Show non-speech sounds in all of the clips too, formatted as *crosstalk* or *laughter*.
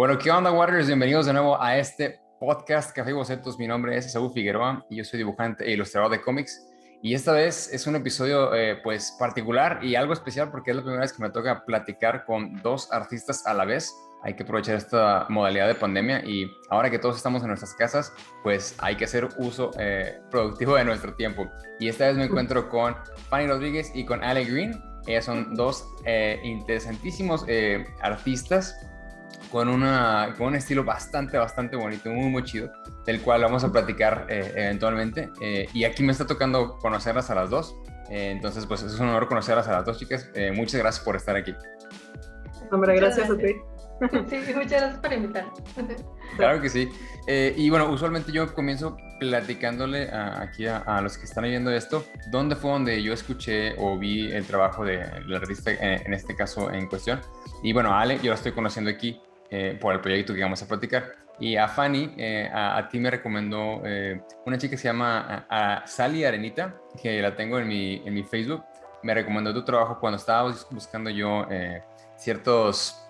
Bueno, ¿qué onda, Warriors? Bienvenidos de nuevo a este podcast Café y Bocetos. Mi nombre es Saúl Figueroa y yo soy dibujante e ilustrador de cómics. Y esta vez es un episodio eh, pues particular y algo especial porque es la primera vez que me toca platicar con dos artistas a la vez. Hay que aprovechar esta modalidad de pandemia y ahora que todos estamos en nuestras casas, pues hay que hacer uso eh, productivo de nuestro tiempo. Y esta vez me encuentro con Fanny Rodríguez y con Ale Green. Ellas son dos eh, interesantísimos artistas con, una, con un estilo bastante, bastante bonito, muy, muy chido, del cual vamos a platicar eh, eventualmente. Eh, y aquí me está tocando conocerlas a las dos. Eh, entonces, pues es un honor conocerlas a las dos chicas. muchas gracias por estar aquí. Hombre, gracias, a ti. *laughs* Sí, muchas gracias por invitar. *laughs* Claro que sí. y bueno, usualmente yo comienzo platicándole aquí a, los que están viendo esto, dónde fue donde yo escuché o vi el trabajo de la artista, en este caso en cuestión. Y bueno, Ale, yo la estoy conociendo aquí eh, por el proyecto que vamos a platicar. Y a Fanny, eh, a, ti me recomendó eh, una chica que se llama a, Sally Arenita, que la tengo en mi, en mi Facebook. Me recomendó tu trabajo cuando estaba buscando yo ciertos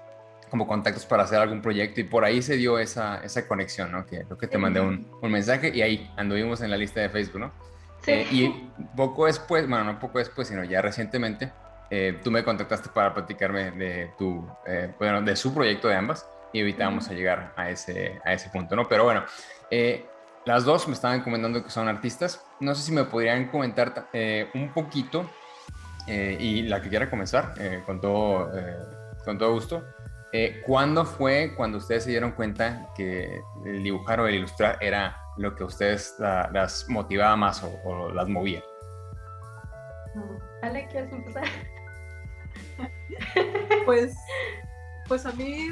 como contactos para hacer algún proyecto y por ahí se dio esa, esa conexión, ¿no? Que creo que te mandé un, un, mensaje y ahí anduvimos en la lista de Facebook, ¿no? Sí. y poco después, bueno, no poco después, sino ya recientemente, eh, tú me contactaste para platicarme de tu, eh, bueno, de su proyecto de ambas y evitamos a llegar a ese, a ese punto, ¿no? Pero bueno, eh, las dos me estaban comentando que son artistas. No sé si me podrían comentar un poquito y la que quiera comenzar, con, todo, con todo gusto. ¿Cuándo fue cuando ustedes se dieron cuenta que el dibujar o el ilustrar era lo que a ustedes las motivaba más o, o las movía? Ale, ¿quieres empezar? *laughs* pues, pues a mí,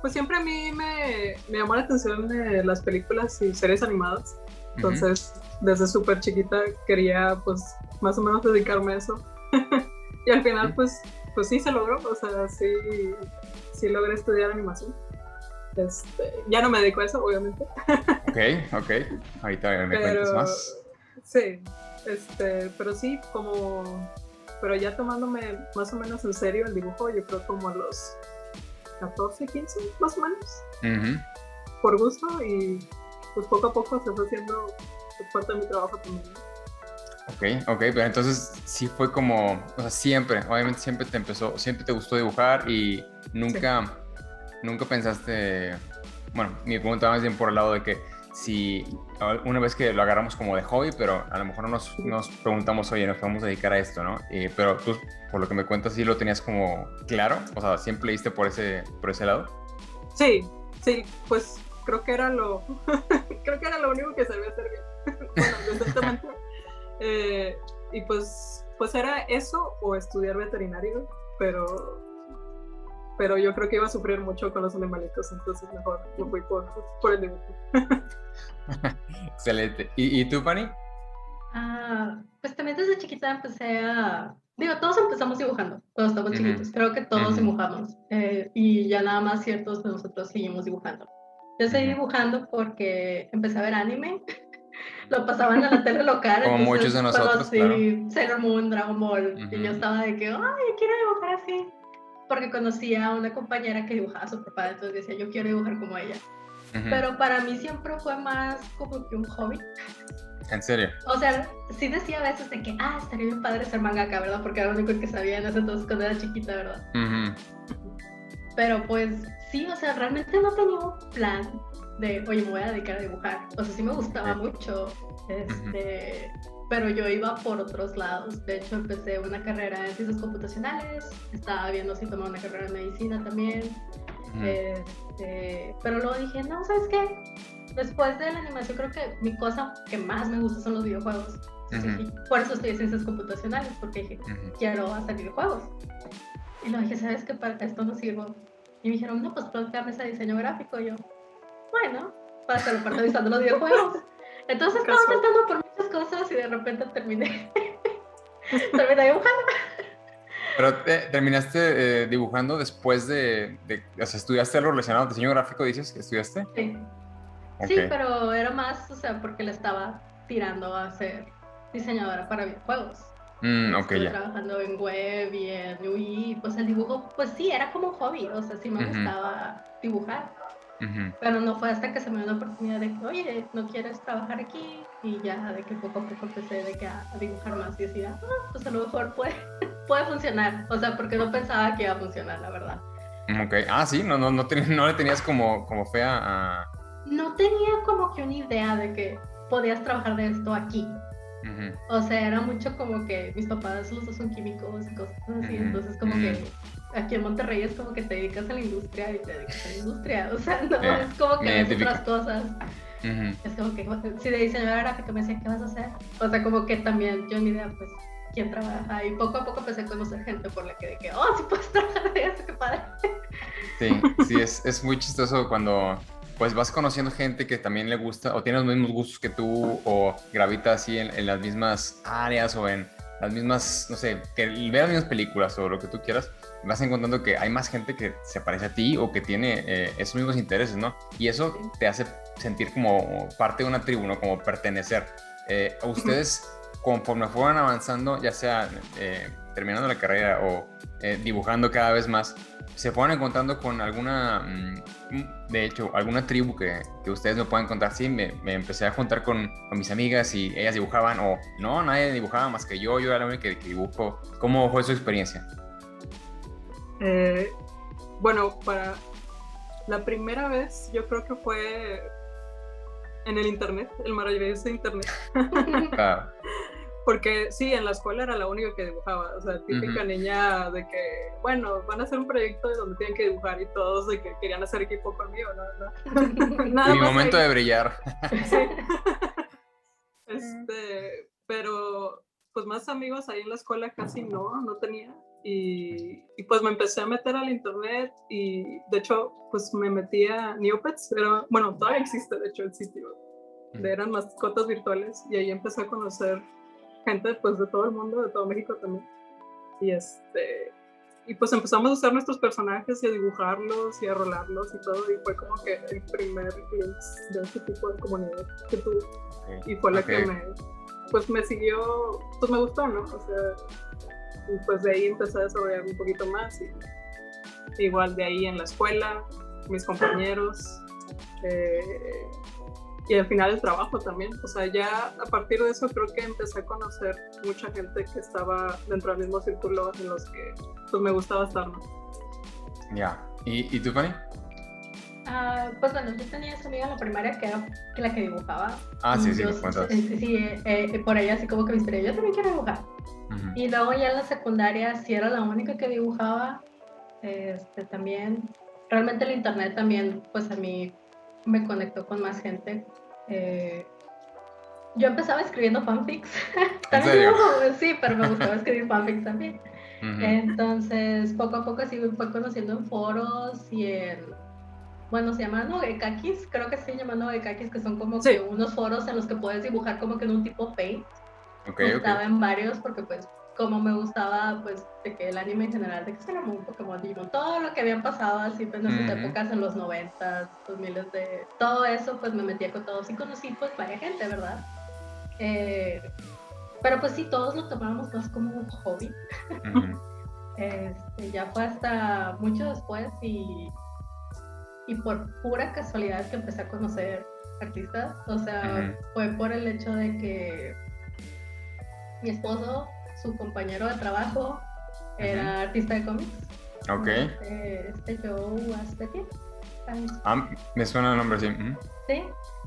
pues siempre a mí me, me llamó la atención de las películas y series animadas. Entonces, desde súper chiquita quería, pues, más o menos dedicarme a eso. *laughs* y al final, pues, pues sí se logró. O sea, sí, sí logré estudiar animación. Este, ya no me dedico a eso, obviamente. ok, ok. Ahorita me pero, cuentas más. Sí, este, pero sí, como pero ya tomándome más o menos en serio el dibujo, yo creo como a los 14, 15 más o menos, por gusto y pues poco a poco se fue haciendo parte de mi trabajo también. Ok, ok, pero entonces sí fue como, o sea, siempre, obviamente siempre te empezó, siempre te gustó dibujar y nunca, nunca pensaste, bueno, mi pregunta más bien por el lado de que si una vez que lo agarramos como de hobby, pero a lo mejor nos, nos preguntamos, oye, nos vamos a dedicar a esto, ¿no? pero tú, por lo que me cuentas, sí lo tenías como claro, o sea, siempre leíste por ese, por ese lado. Sí, sí, pues creo que era lo, *laughs* creo que era lo único que sabía hacer bien. *laughs* bueno, exactamente. Eh, y pues, pues era eso o estudiar veterinario, pero pero yo creo que iba a sufrir mucho con los animalitos, entonces mejor me fui por, por el dibujo. *laughs* Excelente. ¿Y, tú, Fanny? Ah, pues también desde chiquita empecé a... Digo, todos empezamos dibujando cuando estábamos chiquitos. Creo que todos dibujamos. Eh, y ya nada más ciertos de nosotros seguimos dibujando. Yo seguí dibujando porque empecé a ver anime. Lo pasaban a la tele local. Como muchos de nosotros, claro. Sailor Moon, Dragon Ball. Y yo estaba de que, ay, quiero dibujar así porque conocía a una compañera que dibujaba a su papá, entonces decía, yo quiero dibujar como ella. Pero para mí siempre fue más como que un hobby. ¿En serio? O sea, sí decía a veces de que, ah, estaría bien padre ser mangaka, ¿verdad? Porque era lo único que sabía en ese entonces cuando era chiquita, ¿verdad? Pero pues sí, o sea, realmente no tenía un plan de, oye, me voy a dedicar a dibujar. O sea, sí me gustaba mucho. Este, pero yo iba por otros lados. De hecho, empecé una carrera en ciencias computacionales, estaba viendo si tomaba una carrera en medicina también. Este, pero luego dije, no, ¿sabes qué? Después de la animación, creo que mi cosa que más me gusta son los videojuegos. por eso estoy en ciencias computacionales, porque dije, quiero hacer videojuegos. Y luego dije, ¿sabes qué? Para esto no sirvo. Y me dijeron, no, pues puedes a diseño gráfico. Y yo, bueno, para hacerlo realizando los *laughs* videojuegos. Entonces estaba intentando por muchas cosas y de repente terminé, *laughs* terminé dibujando. Pero terminaste eh, dibujando después de, o sea, estudiaste algo relacionado al diseño gráfico, dices que estudiaste. Sí. Sí, pero era más, o sea, porque le estaba tirando a ser diseñadora para videojuegos. Mm, ok, ya. trabajando en web y en UI, pues el dibujo, pues sí, era como un hobby, o sea, sí me gustaba dibujar. Pero no fue hasta que se me dio la oportunidad de que, oye, ¿no quieres trabajar aquí? Y ya de que poco a poco empecé de que a, dibujar más y decía, ah, pues a lo mejor puede, *laughs* puede funcionar. O sea, porque no pensaba que iba a funcionar, la verdad. Ok, ah, sí, no, no, no, no le tenías como, como fe a... No tenía como que una idea de que podías trabajar de esto aquí. O sea, era mucho como que mis papás los dos son químicos y cosas así, entonces como que aquí en Monterrey es como que te dedicas a la industria y te dedicas a la industria, *laughs* o sea, no es como que ves otras cosas. Es como que si de diseñadora gráfica me decían, ¿qué vas a hacer? O sea, como que también yo ni idea, pues, quién trabaja. Y poco a poco empecé a conocer gente por la que de que, oh, sí puedes *laughs* trabajar de eso, qué padre. Sí, sí, es, es muy chistoso cuando pues vas conociendo gente que también le gusta o tiene los mismos gustos que tú o gravita así en, las mismas áreas o en las mismas, no sé, que ve las mismas películas o lo que tú quieras, vas encontrando que hay más gente que se parece a ti o que tiene eh, esos mismos intereses, ¿no? Y eso te hace sentir como parte de una tribu, ¿no? Como pertenecer. Eh, ustedes, conforme fueron avanzando, ya sea eh, terminando la carrera o dibujando cada vez más, se fueron encontrando con alguna, mm, de hecho, alguna tribu que, que ustedes me pueden contar. Sí, me, me empecé a juntar con, con, mis amigas y ellas dibujaban, o no, nadie dibujaba más que yo, yo era la única que, dibujo. ¿Cómo fue su experiencia? Eh, bueno, para la primera vez, yo creo que fue en el internet, el maravilloso internet. Claro. *laughs* Porque sí, en la escuela era la única que dibujaba, o sea, típica niña de que, bueno, van a hacer un proyecto donde tienen que dibujar y todos de que querían hacer equipo conmigo, ¿no? *laughs* Nada Mi momento de brillar. Sí. *laughs* este, pero pues más amigos ahí en la escuela casi no, no tenía. Y, y, pues me empecé a meter al internet y de hecho pues me metí a Neopets, pero bueno, todavía existe de hecho el sitio, de eran mascotas virtuales y ahí empecé a conocer gente pues de todo el mundo, de todo México también. Y este y pues empezamos a usar nuestros personajes y a dibujarlos y a rolarlos y todo y fue como que el primer glimpse de ese tipo de comunidad que tuve. Y fue la que me pues me siguió pues me gustó no o sea y pues de ahí empecé a desarrollar un poquito más y igual de ahí en la escuela mis compañeros eh, y al final el trabajo también. O sea, ya a partir de eso creo que empecé a conocer mucha gente que estaba dentro del mismo círculo en los que pues me gustaba estar, ¿no? Ya. ¿Y, ¿Y, tú, Fanny? Uh, pues bueno, yo tenía esa amiga en la primaria que era la que dibujaba. Ah, sí, sí, me cuentas. Sí, eh, eh, por ahí así como que me inspiré, yo también quiero dibujar. Y luego ya en la secundaria sí era la única que dibujaba. Este, también, realmente el internet también, pues a mí me conectó con más gente. Eh, yo empezaba escribiendo fanfics. *laughs* también sí, pero me gustaba escribir fanfics también. Entonces, poco a poco sí me fue conociendo en foros y en, bueno, se llaman Ogekakis, creo que se llaman Ogekakis, que son como que unos foros en los que puedes dibujar como que en un tipo paint. Okay, Estaba en varios porque pues como me gustaba, pues, de que el anime en general, de que se un Pokémon, Digimon, todo lo que habían pasado así pues, en esas épocas, en los noventas, dos miles de... Todo eso, pues, me metía con todos. Y conocí, pues, varias gente, ¿verdad? Eh, pero, pues, sí, todos lo tomábamos más como un hobby. *laughs* este, ya fue hasta mucho después y, y por pura casualidad que empecé a conocer artistas, o sea, fue por el hecho de que mi esposo su compañero de trabajo era artista de cómics. Ok. Este, este Joe Aspetti. Ah, me suena el nombre, sí. Sí.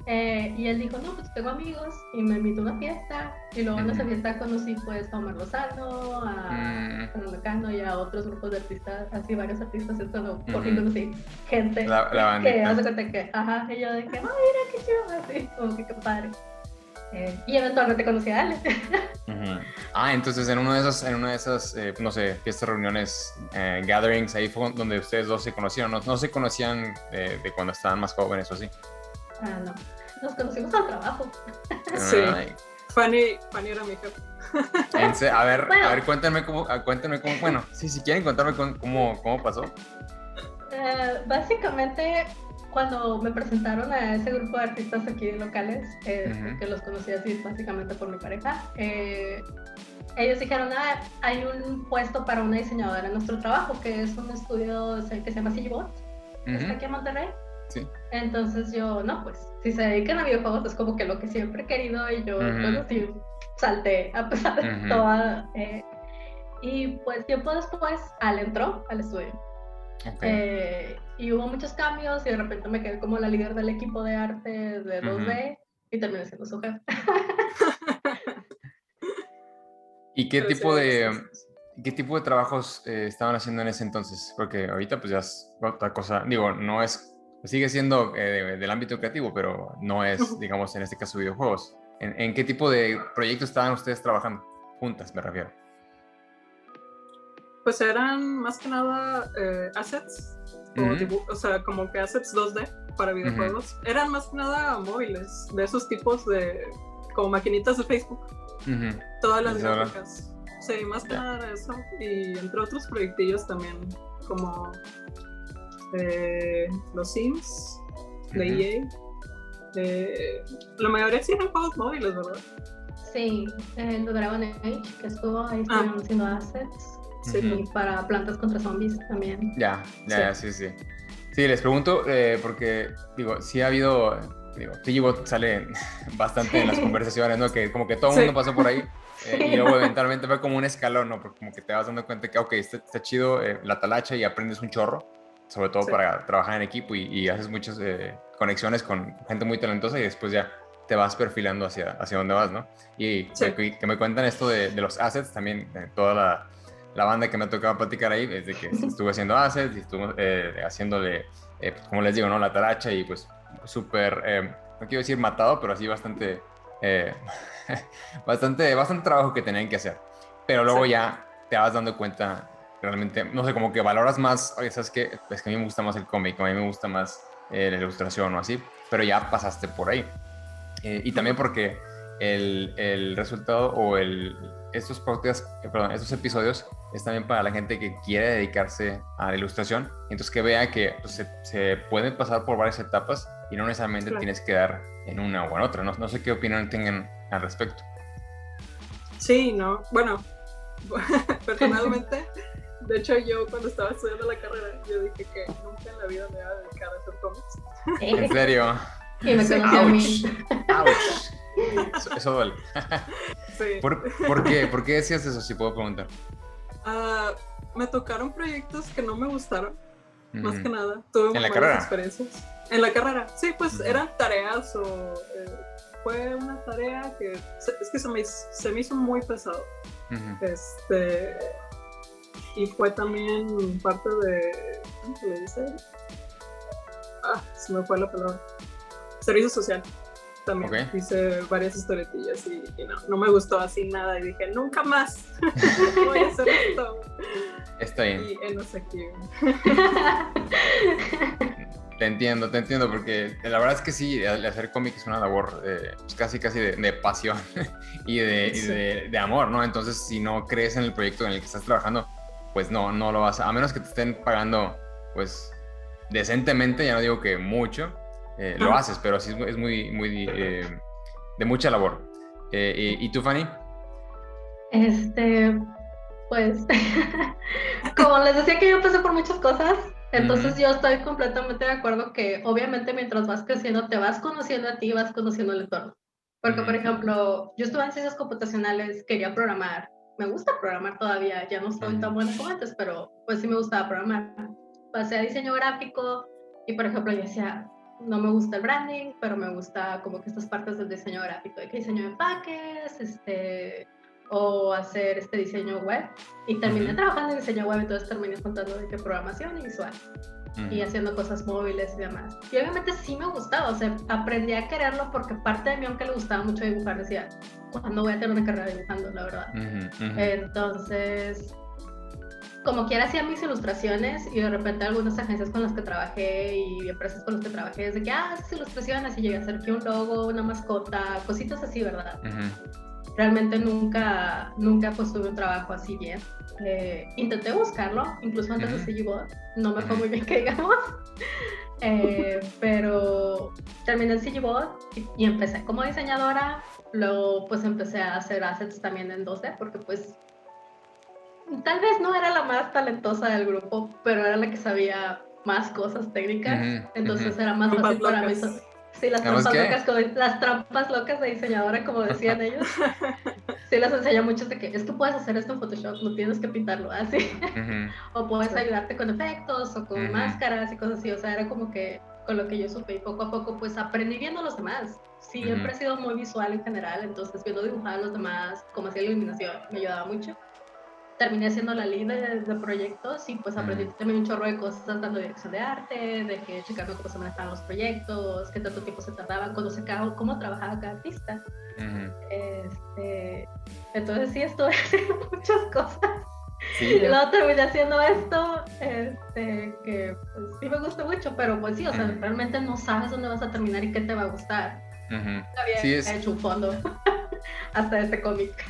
Eh, y él dijo, no, pues tengo amigos y me invitó a una fiesta. Y luego en esa fiesta conocí pues a Omar Lozano, a Fernando mm. Cano y a otros grupos de artistas, así varios artistas. Entonces, por fin conocí gente la, que hace cuenta que, ajá, y yo de que, ay, mira qué chido, así, como que qué padre. Eh, y eventualmente conocí a Ale. *laughs* Ah, entonces en una de esas, en una de esas eh, no sé, fiestas, reuniones, eh, gatherings, ahí fue donde ustedes dos se conocieron. No, se conocían de cuando estaban más jóvenes o así. Ah, no. Nos conocimos al trabajo. sí. Fanny, Fanny era mi jefe. a ver, a ver, cuéntenme cómo, ah, cuéntenme cómo, bueno, sí, si quieren contarme cómo, cómo pasó. básicamente cuando me presentaron a ese grupo de artistas aquí locales, eh, que los conocí así básicamente por mi pareja, eh, ellos dijeron, ah, hay un puesto para una diseñadora en nuestro trabajo, que es un estudio que se llama CGBot, está aquí en Monterrey. Sí. Entonces yo, no, pues, si se dedican a videojuegos es como que lo que siempre he querido y yo, bueno, sí, salté a pesar de toda... Eh, y pues tiempo después, Al entró al estudio. Eh, y hubo muchos cambios y de repente me quedé como la líder del equipo de arte de 2D y terminé siendo su *laughs* jefe. ¿Y qué tipo de qué tipo de trabajos eh, estaban haciendo en ese entonces? Porque ahorita pues ya es otra cosa, digo, no es, sigue siendo eh, del ámbito creativo, pero no es, digamos, en este caso videojuegos. ¿En, qué tipo de proyectos estaban ustedes trabajando? Juntas, me refiero. Pues eran más que nada eh, assets, o, sea, como que assets 2D para videojuegos. Eran más que nada móviles, de esos tipos de, como maquinitas de Facebook. Todas las gráficas. Sí, más que nada eso. Y entre otros proyectillos también, como eh, los Sims de EA. Eh, la mayoría sí eran juegos móviles, ¿verdad? Sí, el de Dragon Age, que estuvo ahí ah. haciendo assets. Sí, para plantas contra zombies también. Ya, ya, sí, sí. Sí, les pregunto eh, porque, digo, sí ha habido, digo, TGBot sale *laughs* bastante en las conversaciones, ¿no? Que como que todo el mundo pasó por ahí. *laughs* Eh, y luego eventualmente fue como un escalón, ¿no? Porque como que te vas dando cuenta que, ok, está, está chido eh, la talacha y aprendes un chorro, sobre todo para trabajar en equipo y, haces muchas conexiones con gente muy talentosa y después ya te vas perfilando hacia, hacia dónde vas, ¿no? Y que, que, me cuentan esto de, de los assets, también toda la la banda que me ha tocado platicar ahí, desde que estuve haciendo assets y estuve eh, haciéndole, eh, pues, como les digo, ¿no? La taracha y pues súper, eh, no quiero decir matado, pero así bastante, *laughs* bastante, bastante trabajo que tenían que hacer. Pero luego ya te vas dando cuenta, realmente, no sé, como que valoras más, oye, ¿sabes qué? Es que a mí me gusta más el cómic, a mí me gusta más la ilustración o así, pero ya pasaste por ahí. y también porque el, el resultado o el, estos podcasts, perdón, estos episodios es también para la gente que quiere dedicarse a la ilustración, entonces que vea que pues, se, se, puede pasar por varias etapas y no necesariamente tienes que dar en una o en otra. No, no sé qué opinión tengan al respecto. Sí, no, bueno, *laughs* personalmente, de hecho yo cuando estaba estudiando la carrera, yo dije que nunca en la vida me iba a dedicar a hacer cómics. ¿En serio? *laughs* Y me conocí a mí. Eso, duele. Sí. ¿Por, qué? ¿Por qué decías eso, si puedo preguntar? Uh, me tocaron proyectos que no me gustaron, más que nada. Tuve ¿En la carrera? experiencias. En la carrera, sí, pues eran tareas o... Eh, fue una tarea que es que se me, se me hizo muy pesado. Este... Y fue también parte de... ¿Cómo se le dice? Ah, se me fue la palabra. Servicio social también hice varias historietillas y, no, no, me gustó así nada y dije, nunca más *laughs* voy a hacer esto. Está bien. Y. *laughs* Te entiendo, te entiendo, porque la verdad es que sí, hacer cómic es una labor eh, pues casi, casi de, pasión *laughs* y, de, de, amor, ¿no? Entonces, si no crees en el proyecto en el que estás trabajando, pues no, no lo vas a, a menos que te estén pagando, pues, decentemente, ya no digo que mucho, eh, lo haces, pero sí es muy, muy eh, de mucha labor. Eh, y, tú, Fanny? Este, pues, *laughs* como les decía que yo pasé por muchas cosas, entonces yo estoy completamente de acuerdo que obviamente mientras vas creciendo te vas conociendo a ti, vas conociendo el entorno. Porque, por ejemplo, yo estuve en ciencias computacionales, quería programar, me gusta programar todavía, ya no soy tan buena como antes, pero pues sí me gustaba programar. Pasé a diseño gráfico y, por ejemplo, yo decía, no me gusta el branding, pero me gusta como que estas partes del diseño gráfico, de que diseño de empaques, este, o hacer este diseño web. Y terminé trabajando en diseño web, entonces terminé contando de qué programación y visual. Y haciendo cosas móviles y demás. Y obviamente sí me gustaba, o sea, aprendí a quererlo porque parte de mí, aunque le gustaba mucho dibujar, decía, ¿cuándo voy a tener una carrera dibujando, la verdad? Entonces, como quiera hacía mis ilustraciones y de repente algunas agencias con las que trabajé y empresas con las que trabajé, desde que, ah, haces ilustraciones y llegué a hacer que un logo, una mascota, cositas así, ¿verdad? Realmente nunca, nunca pues tuve un trabajo así bien. Eh, intenté buscarlo, incluso antes de CGBot, no me fue muy bien que digamos, *laughs* eh, pero terminé en CGBot y, y empecé como diseñadora Luego pues empecé a hacer assets también en 2D porque pues tal vez no era la más talentosa del grupo, pero era la que sabía más cosas técnicas, entonces era más fácil para mí. Sí, las trampas, locas, las trampas locas de diseñadora, como decían *laughs* ellos. Sí, les enseña muchos de que es que puedes hacer esto en Photoshop, no tienes que pintarlo así. *laughs* o puedes ayudarte con efectos o con máscaras y cosas así. O sea, era como que con lo que yo supe y poco a poco pues aprendí viendo a los demás. Sí, siempre he sido muy visual en general, entonces viendo dibujar a los demás, como hacía la iluminación, me ayudaba mucho terminé siendo la líder de, proyectos y pues aprendí también un chorro de cosas tanto de dirección de arte, de que checando cómo se manejaban los proyectos, qué tanto tiempo se tardaban, cuando se cómo trabajaba cada artista. este, entonces sí estuve haciendo *laughs* muchas cosas. *laughs* y luego terminé haciendo esto, este, que pues, sí me gusta mucho, pero pues sí, o sea, realmente no sabes dónde vas a terminar y qué te va a gustar. Había sí, hecho un fondo *laughs* hasta este cómic.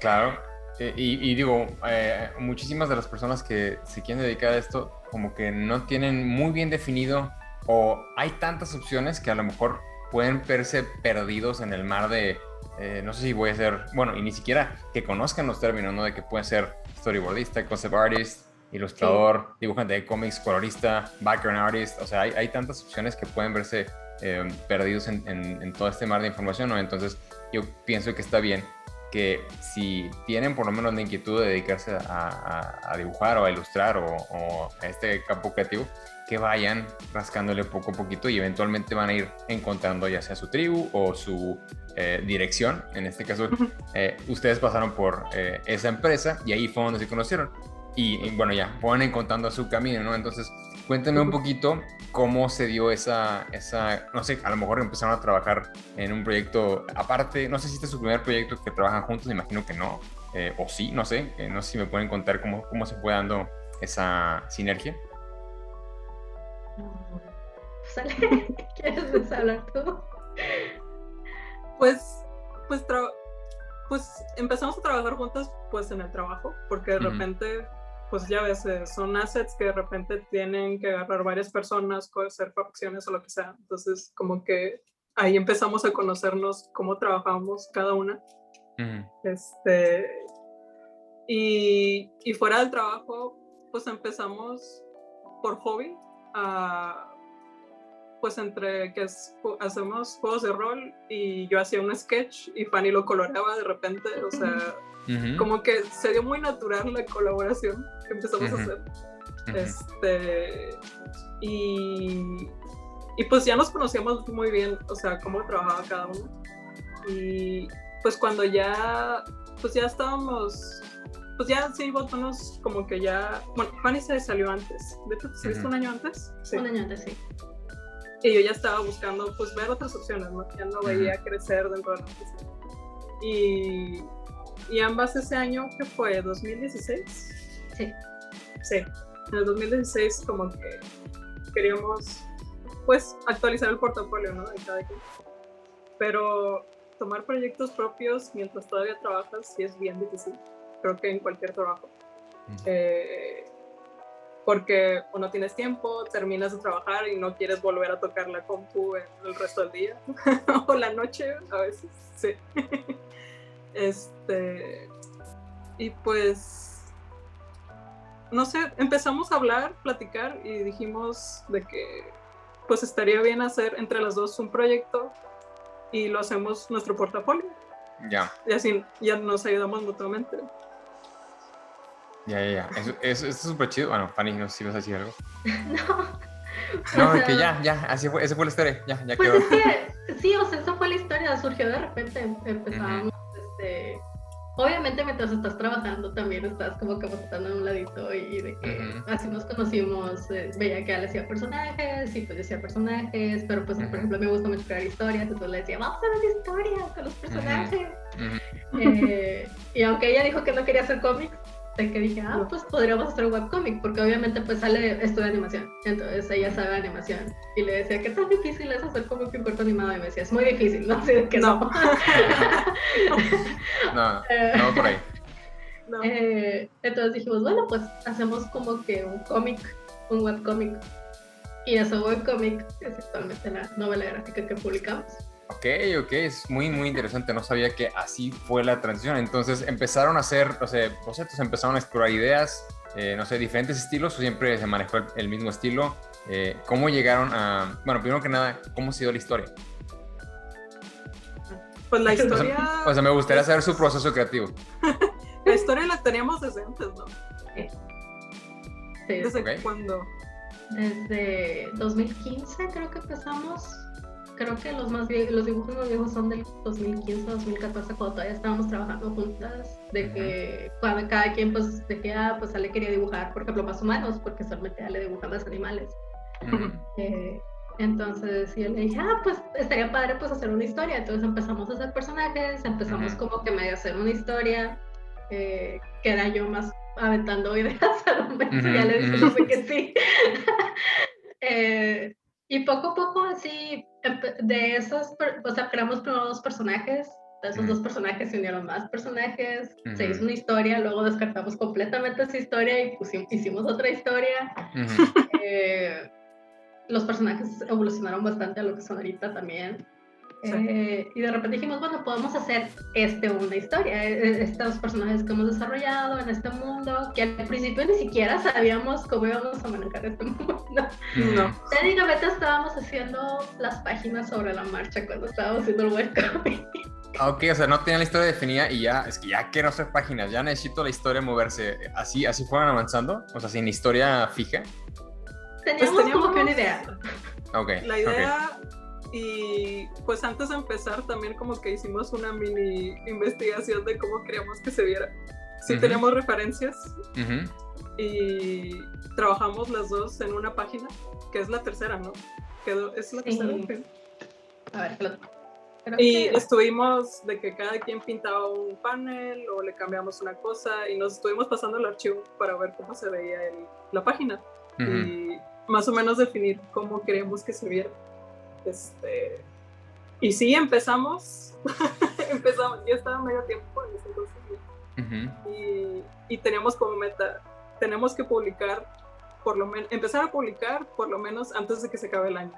Claro, eh, y, digo, eh, muchísimas de las personas que se quieren dedicar a esto como que no tienen muy bien definido o hay tantas opciones que a lo mejor pueden verse perdidos en el mar de, eh, no sé si voy a ser, bueno, y ni siquiera que conozcan los términos, ¿no? De que pueden ser storyboardista, concept artist, ilustrador, dibujante de cómics, colorista, background artist, o sea, hay, hay tantas opciones que pueden verse perdidos en, en, todo este mar de información, ¿no? Entonces, yo pienso que está bien que si tienen por lo menos la inquietud de dedicarse a, dibujar o a ilustrar o, a este campo creativo, que vayan rascándole poco a poquito y eventualmente van a ir encontrando ya sea su tribu o su eh, dirección. En este caso, eh, ustedes pasaron por eh, esa empresa y ahí fue donde se conocieron. Y, y, bueno, ya, van encontrando su camino, ¿no? Entonces, Cuéntame un poquito cómo se dio esa, esa, no sé, a lo mejor empezaron a trabajar en un proyecto aparte, no sé si este es su primer proyecto que trabajan juntos, me imagino que no, eh, o sí, no sé, eh, no sé si me pueden contar cómo, cómo se fue dando esa sinergia. ¿Quieres hablar tú? Pues, pues, pues empezamos a trabajar juntos pues en el trabajo, porque de repente pues ya ves, eh, son assets que de repente tienen que agarrar varias personas, hacer facciones o lo que sea. Entonces, como que ahí empezamos a conocernos cómo trabajamos cada una. Este, y, y, fuera del trabajo, pues empezamos por hobby a, pues entre que hacemos juegos de rol y yo hacía un sketch y Fanny lo coloreaba de repente, o sea, como que se dio muy natural la colaboración que empezamos a hacer. Este, y, y pues ya nos conocíamos muy bien, o sea, cómo trabajaba cada uno. Y pues cuando ya, pues ya estábamos, pues ya sí, botones como que ya, bueno, Fanny se salió antes, de hecho, ¿se uh un año antes? Sí. Un año antes, sí. Y yo ya estaba buscando, pues, ver otras opciones, ¿no? Ya no veía crecer dentro de la oficina. Y y ambas ese año, que fue? ¿2016? Sí. Sí, en el 2016 como que queríamos pues actualizar el portafolio, ¿no? De cada equipo. Pero tomar proyectos propios mientras todavía trabajas sí es bien difícil, creo que en cualquier trabajo. Eh, porque o no tienes tiempo, terminas de trabajar y no quieres volver a tocar la compu el resto del día *laughs* o la noche a veces, sí. *laughs* Este, y pues, no sé, empezamos a hablar, platicar y dijimos de que pues estaría bien hacer entre las dos un proyecto y lo hacemos nuestro portafolio. Ya. Y así ya nos ayudamos mutuamente. Ya, ya, ya. Eso, eso, es súper chido. Bueno, Fanny, no sé si vas a decir algo. *laughs* no. No, que ya, ya, así fue, esa fue la historia, ya, ya pues quedó. sí, o sea, esa fue la historia, surgió de repente, empezamos este, obviamente mientras estás trabajando también estás como que en un ladito y de que así nos conocimos, eh, veía que él hacía personajes y pues decía personajes, pero pues por ejemplo me gusta mucho crear historias, entonces le decía, vamos a ver historias con los personajes. Eh, y aunque ella dijo que no quería hacer cómics, de que dije, ah, pues podríamos hacer un webcomic, porque obviamente pues sale esto de animación, entonces ella sabe animación. Y le decía, ¿qué tan difícil es hacer como que un corto animado? Y me decía, es muy difícil, no *laughs* sé de qué no. No, *laughs* *laughs* no, por ahí. Eh, entonces dijimos, bueno, pues hacemos como que un cómic, un webcomic. Y ese webcomic es actualmente la novela gráfica que publicamos. Ok, ok, es muy, muy interesante. No sabía que así fue la transición. Entonces empezaron a hacer, o sea, bocetos, empezaron a explorar ideas, eh, no sé, diferentes estilos o siempre se manejó el, mismo estilo. Eh, ¿Cómo llegaron a, bueno, primero que nada, cómo ha sido la historia? Pues la *laughs* historia... O sea, me gustaría saber su proceso creativo. *laughs* la historia la teníamos desde antes, ¿no? Sí. ¿Desde cuándo? Desde 2015 creo que empezamos creo que los más los dibujos más viejos son del 2015, 2014, cuando todavía estábamos trabajando juntas, de que cuando cada quien, pues, de que, ah, pues Ale quería dibujar, por ejemplo, más humanos, porque solamente Ale dibuja más animales. eh, entonces yo le dije, ah, pues estaría padre pues hacer una historia. Entonces empezamos a hacer personajes, empezamos como que medio a hacer una historia, eh, que era yo más aventando *laughs* ideas a momento, ya le dije que sí. *laughs* eh, y poco a poco, así, de esos, o sea, creamos primero dos personajes, de esos dos personajes se unieron más personajes, se hizo una historia, luego descartamos completamente esa historia y pusimos, hicimos otra historia. eh, los personajes evolucionaron bastante a lo que son ahorita también. Eh, y de repente dijimos, bueno, podemos hacer este una historia, e, e, estos personajes que hemos desarrollado en este mundo, que al principio ni siquiera sabíamos cómo íbamos a manejar este *laughs* mundo. No. Técnicamente estábamos haciendo las páginas sobre la marcha cuando estábamos haciendo el webcomic. Ah, ok, o sea, no tenía la historia definida y ya, es que ya quiero hacer páginas, ya necesito la historia moverse. ¿Así, así fueron avanzando? O sea, sin historia fija. Teníamos, pues como que una idea. Ok. La idea y pues antes de empezar también como que hicimos una mini investigación de cómo queríamos que se viera. Sí teníamos referencias y trabajamos las dos en una página, que es la tercera, ¿no? Quedó, es la tercera. A ver, y estuvimos de que cada quien pintaba un panel o le cambiamos una cosa y nos estuvimos pasando el archivo para ver cómo se veía la página y más o menos definir cómo queremos que se viera. Este, y sí, empezamos, *laughs* empezamos, yo estaba medio tiempo en ese entonces, y, y, teníamos como meta, tenemos que publicar, por lo menos, empezar a publicar por lo menos antes de que se acabe el año.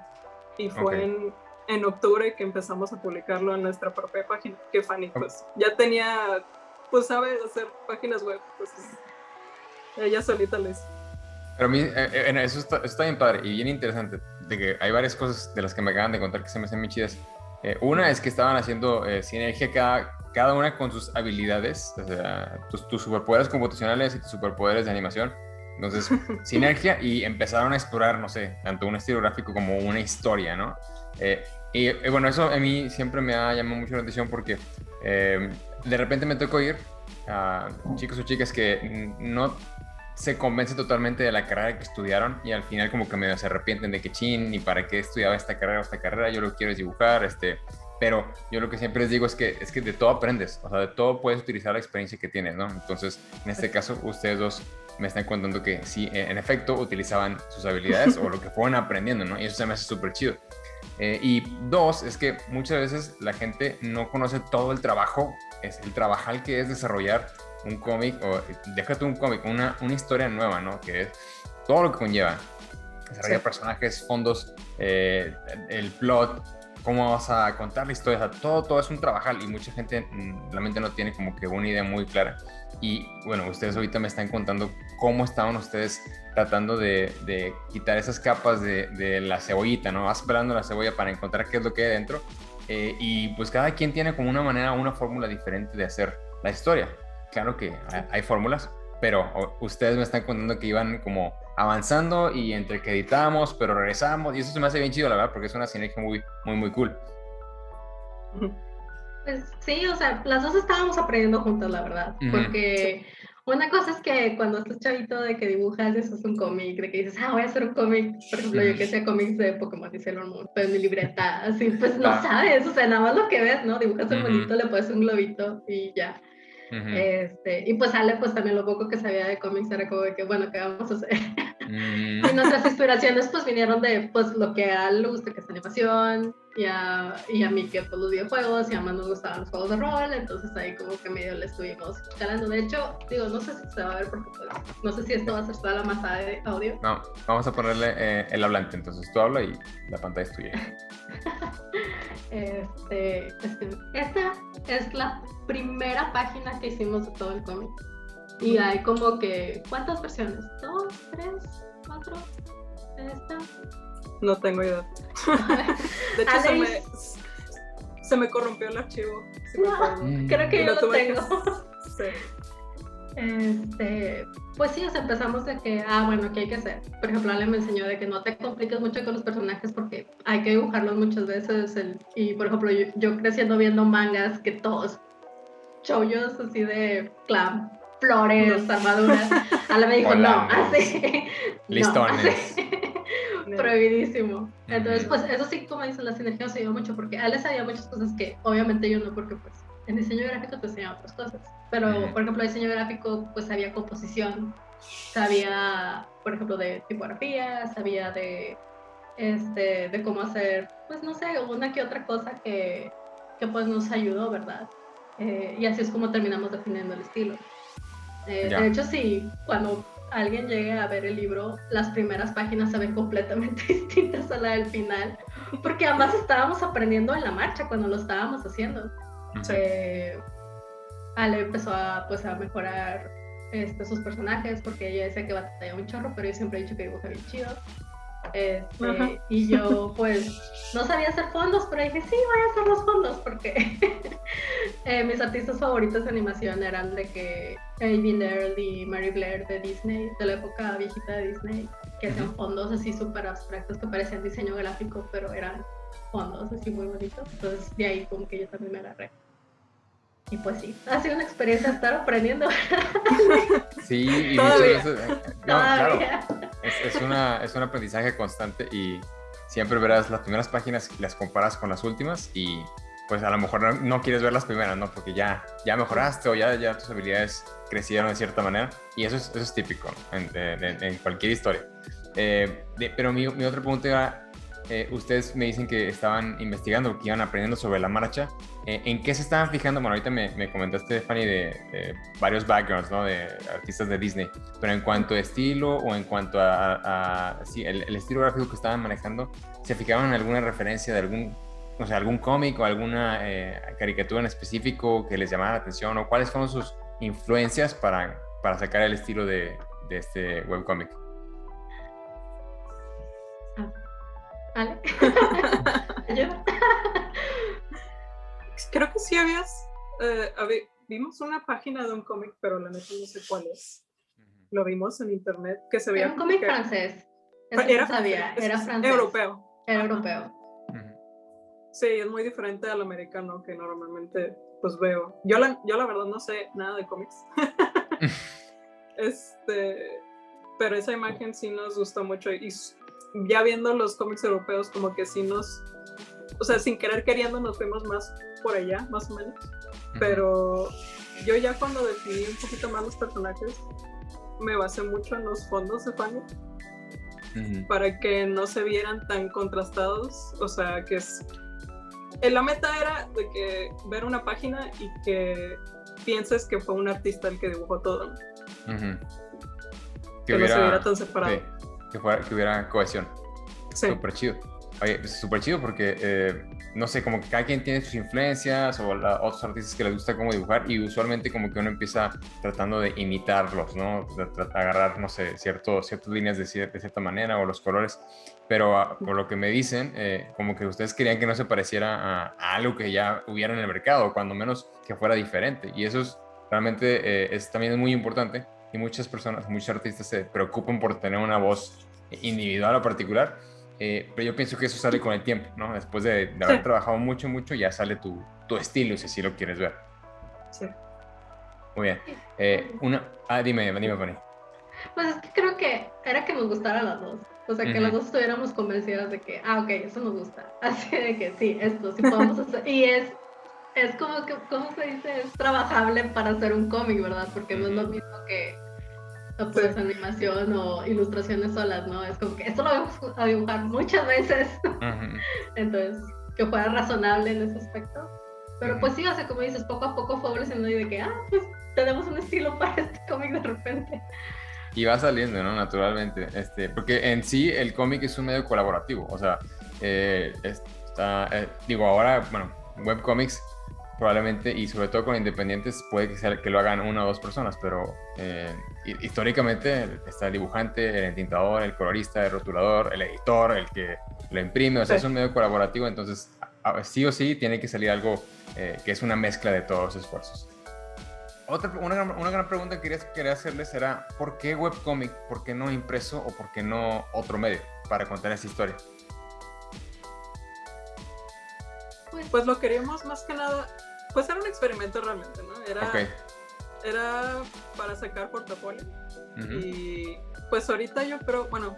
Y fue en, en, octubre que empezamos a publicarlo en nuestra propia página, que Fanny pues ya tenía, pues sabe hacer páginas web, pues ella solita les pero a mí, eh, eh, eso está, está, bien padre y bien interesante, de que hay varias cosas de las que me acaban de contar que se me hacen muy chidas. Eh, una es que estaban haciendo sinergia cada, cada una con sus habilidades, o sea, tus, tus superpoderes computacionales y tus superpoderes de animación. Entonces, *laughs* sinergia y empezaron a explorar, no sé, tanto un estilo gráfico como una historia, ¿no? y bueno, eso a mí siempre me ha llamado mucho la atención porque de repente me tocó ir a chicos o chicas que no se convence totalmente de la carrera que estudiaron y al final como que medio se arrepienten de que chin, ni para qué estudiaba esta carrera o esta carrera, yo lo quiero es dibujar, este, pero yo lo que siempre les digo es que es que de todo aprendes, o sea, de todo puedes utilizar la experiencia que tienes, ¿no? Entonces, en este caso, ustedes dos me están contando que sí, e, en efecto, utilizaban sus habilidades o lo que fueron aprendiendo, ¿no? Y eso se me hace súper chido. Eh, y dos, es que muchas veces la gente no conoce todo el trabajo, es el trabajar que es desarrollar un cómic, o déjate un cómic, una, una historia nueva, ¿no? Que es todo lo que conlleva. Desarrollar personajes, fondos, eh, el plot, cómo vas a contar la historia, todo, todo es un trabajal y mucha gente mm, realmente no tiene como que una idea muy clara. Y bueno, ustedes ahorita me están contando cómo estaban ustedes tratando de, de quitar esas capas de, de, la cebollita, ¿no? Vas esperando la cebolla para encontrar qué es lo que hay dentro. Eh, y pues cada quien tiene como una manera, una fórmula diferente de hacer la historia claro que hay, fórmulas, pero ustedes me están contando que iban como avanzando y entre que editamos, pero regresamos, y eso se me hace bien chido, la verdad, porque es una sinergia muy, muy, muy cool. *laughs* Pues sí, o sea, las dos estábamos aprendiendo juntas, la verdad, porque una cosa es que cuando estás chavito de que dibujas, eso es un cómic, de que dices, ah, voy a hacer un cómic, por ejemplo, yo que sé cómics de Pokémon y Sailor Moon, pero en mi libreta, así, pues no sabes, o sea, nada más lo que ves, ¿no? Dibujas un bonito, le pones un globito y ya este, y pues Ale, pues también lo poco que sabía de cómics era como de que, bueno, ¿qué vamos a hacer? *laughs* Y nuestras inspiraciones pues vinieron de pues lo que a Ale le gusta, que es animación, y a, y a mí que por los videojuegos y a más nos gustaban los juegos de rol, entonces ahí como que medio le estuvimos calando. De hecho, digo, no sé si se va a ver porque pues, no sé si esto va a ser toda la masa de audio. No, vamos a ponerle eh, el hablante, entonces tú habla y la pantalla es tuya. *laughs* este, este, esta es la primera página que hicimos de todo el cómic. Y hay como que, ¿cuántas versiones? ¿Dos? ¿Tres? ¿Cuatro? ¿Esta? No tengo idea. *laughs* de hecho, se me, se me, corrompió el archivo. creo que yo lo, tengo. sí. Este, pues sí, empezamos de que, ah, bueno, ¿qué hay que hacer? Por ejemplo, Ale me enseñó de que no te compliques mucho con los personajes porque hay que dibujarlos muchas veces. y, por ejemplo, yo, creciendo viendo mangas que todos chollos así de clan, flores, armaduras. Ale me dijo, *laughs* *laughs* no, así. Listones. Prohibidísimo. Entonces, pues eso sí, como dicen, la sinergia se dio mucho porque a él sabía muchas cosas que obviamente yo no, porque pues en diseño gráfico te enseñan otras cosas. Pero, por ejemplo, diseño gráfico, pues sabía composición, sabía, por ejemplo, de tipografía, sabía de, este, de cómo hacer, pues no sé, una que otra cosa que, que pues nos ayudó, ¿verdad? Eh, y así es como terminamos definiendo el estilo. Eh, de hecho, sí, cuando alguien llegue a ver el libro, las primeras páginas se ven completamente *laughs* distintas a la del final, porque además estábamos aprendiendo en la marcha cuando lo estábamos haciendo. Eh, Ale empezó a, pues, a mejorar este, sus personajes porque ella decía que batalla un chorro, pero yo siempre he dicho que dibuja bien chido. Este, y yo pues no sabía hacer fondos, pero dije, sí, voy a hacer los fondos porque *laughs* eh, mis artistas favoritos de animación eran de que Avin Earl y Mary Blair de Disney, de la época viejita de Disney, que hacían fondos así súper abstractos que parecían diseño gráfico, pero eran fondos así muy bonitos. Entonces de ahí como que yo también me agarré. Y pues sí, ha sido una experiencia estar aprendiendo. *laughs* Sí, y muchas veces, eh, no, claro, es, una, es un aprendizaje constante y siempre verás las primeras páginas y las comparas con las últimas y pues a lo mejor no, quieres ver las primeras, ¿no? Porque ya, ya mejoraste o ya, tus habilidades crecieron de cierta manera y eso es, eso es típico en, cualquier historia. Eh, pero mi, mi, otra pregunta era, eh, ustedes me dicen que estaban investigando, que iban aprendiendo sobre la marcha. Eh, ¿En qué se estaban fijando? Bueno, ahorita me, comentaste, Fanny, de, varios backgrounds, ¿no? De artistas de Disney. Pero en cuanto a estilo o en cuanto a, sí, el, estilo gráfico que estaban manejando, ¿se fijaban en alguna referencia de algún, no sé, algún cómic o alguna eh, caricatura en específico que les llamara la atención? ¿O cuáles fueron sus influencias para, para sacar el estilo de, de este webcómic? ¿Vale? *laughs* Creo que sí habías, eh, vimos una página de un cómic, pero la neta no sé cuál es. Lo vimos en internet que se veía. Era un cómic francés. era, sabía, era francés. Europeo. Era europeo. Sí, es muy diferente al americano que normalmente pues veo. Yo la, yo la verdad no sé nada de cómics. *laughs* este, pero esa imagen sí nos gustó mucho y ya viendo los cómics europeos, como que sí nos, o sea, sin querer queriendo nos fuimos más por allá, más o menos. Pero yo ya cuando definí un poquito más los personajes, me basé mucho en los fondos de Fanny. Para que no se vieran tan contrastados, o sea, que es... Eh, la meta era de que ver una página y que pienses que fue un artista el que dibujó todo. Que, no se viera tan separado que, fuera, que hubiera cohesión. Sí. Súper chido. Oye, súper chido porque, eh, no sé, como que cada quien tiene sus influencias o otros artistas que les gusta cómo dibujar y usualmente como que uno empieza tratando de imitarlos, ¿no? Agarrar, no sé, cierto, ciertas líneas de, cierta manera o los colores. Pero ah, por lo que me dicen, eh, como que ustedes querían que no se pareciera a, algo que ya hubiera en el mercado, cuando menos que fuera diferente. Y eso es realmente eh, es también muy importante y muchas personas, muchos artistas se preocupan por tener una voz individual o particular, eh, pero yo pienso que eso sale con el tiempo, ¿no? Después de, haber trabajado mucho, mucho, ya sale tu, tu, estilo, si así lo quieres ver. Sí. Muy bien. Eh, una, ah, dime, dime, Fanny. Pues es que creo que era que nos gustaran las dos. O sea, que las dos estuviéramos convencidas de que, ah, ok, eso nos gusta. *laughs* Así de que sí, esto sí podemos hacer. Y es es como que, ¿cómo se dice? Es trabajable para hacer un cómic, ¿verdad? Porque no es lo mismo que pues, animación o ilustraciones solas, ¿no? Es como que esto lo vamos a dibujar muchas veces. Entonces, que fuera razonable en ese aspecto. Pero pues sí, o sea, como dices, poco a poco fue evolucionando y de que, ah, pues tenemos un estilo *laughs* para este cómic de repente. Y va saliendo, ¿no? Naturalmente. Este, porque en sí el cómic es un medio colaborativo. O sea, eh, está, eh, digo, ahora, bueno, webcomics probablemente, y sobre todo con independientes, puede que, sea, que lo hagan una o dos personas, pero eh, históricamente está el dibujante, el entintador, el colorista, el rotulador, el editor, el que lo imprime, o sea, es un medio colaborativo, entonces sí o sí tiene que salir algo que es una mezcla de todos los esfuerzos. Otra, una, una, gran pregunta que quería, quería hacerles era, ¿por qué webcomic? ¿Por qué no impreso o por qué no otro medio para contar esa historia? Pues, lo queríamos más que nada, pues era un experimento realmente, ¿no? Era, era para sacar portafolio. Y pues ahorita yo creo, bueno,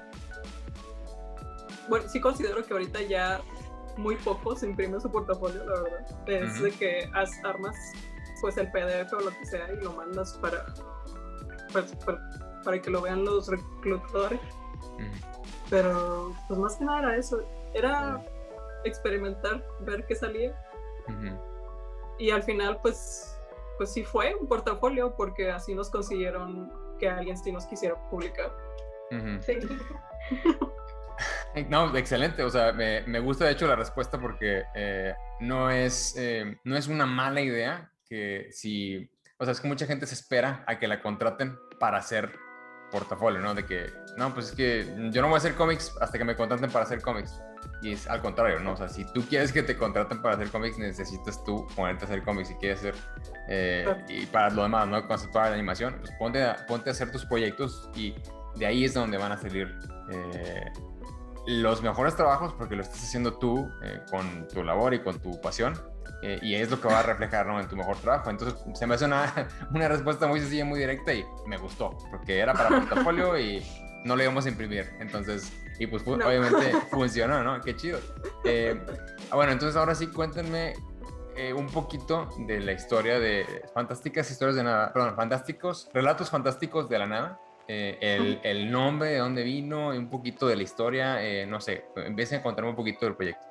bueno, sí considero que ahorita ya muy poco se imprime su portafolio, la verdad. Es de que armas pues el PDF o lo que sea y lo mandas para, pues, para, que lo vean los reclutadores. Pero pues más que nada era eso, era experimentar, ver qué salía. Y al final pues, pues sí fue un portafolio porque así nos consiguieron que alguien sí nos quisiera publicar. Sí. *laughs* No, excelente. O sea, me, me, gusta de hecho la respuesta porque eh, no, es, eh, no es una mala idea que si, o sea, es que mucha gente se espera a que la contraten para hacer portafolio, ¿no? De que, no, pues es que yo no voy a hacer cómics hasta que me contraten para hacer cómics. Y es al contrario, ¿no? O sea, si tú quieres que te contraten para hacer cómics, necesitas tú ponerte a hacer cómics y quieres hacer, eh, y para lo demás, ¿no? Conceptual de animación, pues ponte a, ponte a hacer tus proyectos y de ahí es donde van a salir eh, los mejores trabajos porque lo estás haciendo tú eh, con tu labor y con tu pasión eh, y es lo que va a reflejar ¿no? en tu mejor trabajo. Entonces se me hace una, *laughs* una, respuesta muy sencilla, muy directa y me gustó, porque era para portafolio y no lo íbamos a imprimir. Entonces, y pues obviamente *laughs* funcionó, ¿no? Qué chido. Eh, ah, bueno, entonces ahora sí cuéntenme eh, un poquito de la historia de Fantásticas Historias de Nada, perdón, Fantásticos, Relatos Fantásticos de la Nada. el, el, nombre, de dónde vino, y un poquito de la historia, no sé, empiecen a contarme un poquito del proyecto.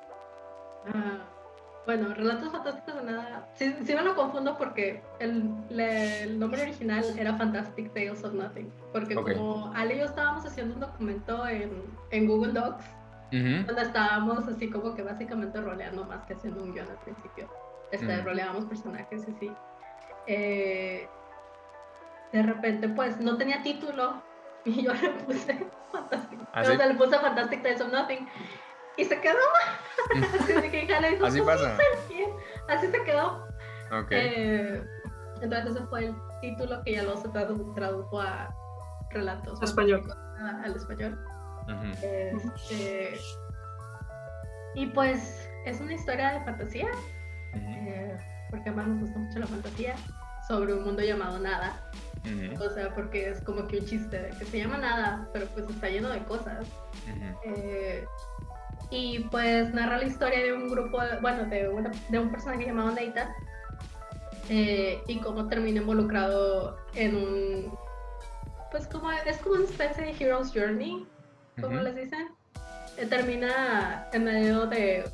Uh bueno, Relatos Fantásticos de Nada. Sí, sí me lo confundo porque el, el, nombre original era Fantastic Tales of Nothing. Porque como Ale y yo estábamos haciendo un documento en, en Google Docs, donde estábamos así como que básicamente roleando más que haciendo un guion al principio. Este, Roleábamos personajes y sí. Eh, de repente, pues no tenía título *laughs* y yo le puse Fantastic. ¿Ah, o sea, le puse Fantastic Tales of Nothing y se quedó. *laughs* Así, pasa. Así se quedó. Eh, entonces ese fue el título que ya luego se tradujo a relatos. Español. al español. Este, y pues es una historia de fantasía, eh, porque además nos gusta mucho la fantasía, sobre un mundo llamado Nada. O sea, porque es como que un chiste de que se llama Nada, pero pues está lleno de cosas y pues narra la historia de un grupo, bueno, de, de un personaje llamado Neita eh, y cómo termina involucrado en un, pues como, es como una especie de Hero's Journey, como les dicen. Eh, termina en medio de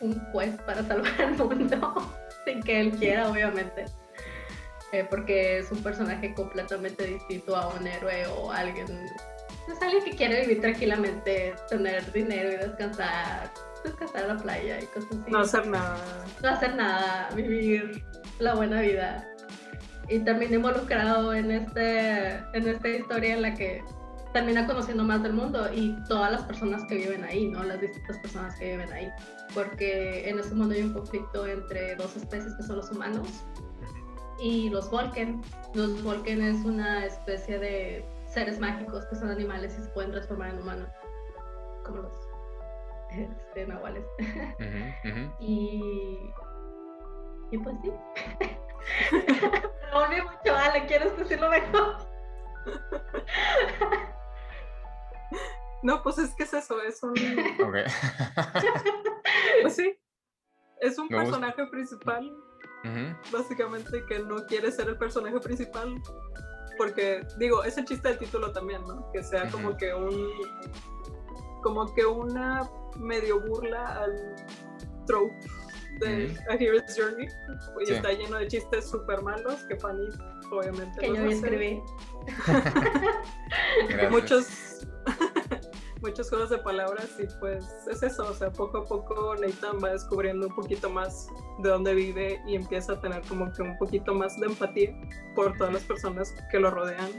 un quest para *laughs* salvar el mundo, sin que él quiera, obviamente. Eh, porque es un personaje completamente distinto a un héroe o alguien es alguien que quiere vivir tranquilamente, tener dinero y descansar, descansar a la playa y cosas así. No hacer nada. No hacer nada, vivir la buena vida. Y termina involucrado en, este, en esta historia en la que termina conociendo más del mundo y todas las personas que viven ahí, ¿no? Las distintas personas que viven ahí. Porque en este mundo hay un conflicto entre dos especies que son los humanos y los Volken. Los Volken es una especie de seres mágicos que son animales y se pueden transformar en humanos, como los este, nahuales. *laughs* Y, y pues sí. *laughs* Me volví mucho, Ale, ¿quieres decirlo mejor? No, pues es que es eso, es un... *laughs* pues sí, es un personaje principal, básicamente que no quiere ser el personaje principal, porque digo, es el chiste del título también, ¿no? Que sea como que un como que una medio burla al trope de A Hero's Journey. Y está lleno de chistes súper malos que Fanny obviamente que yo escribí. *laughs* muchos muchos juegos de palabras y pues es eso, o sea, poco a poco Nathan va descubriendo un poquito más de dónde vive y empieza a tener como que un poquito más de empatía por todas las personas que lo rodean.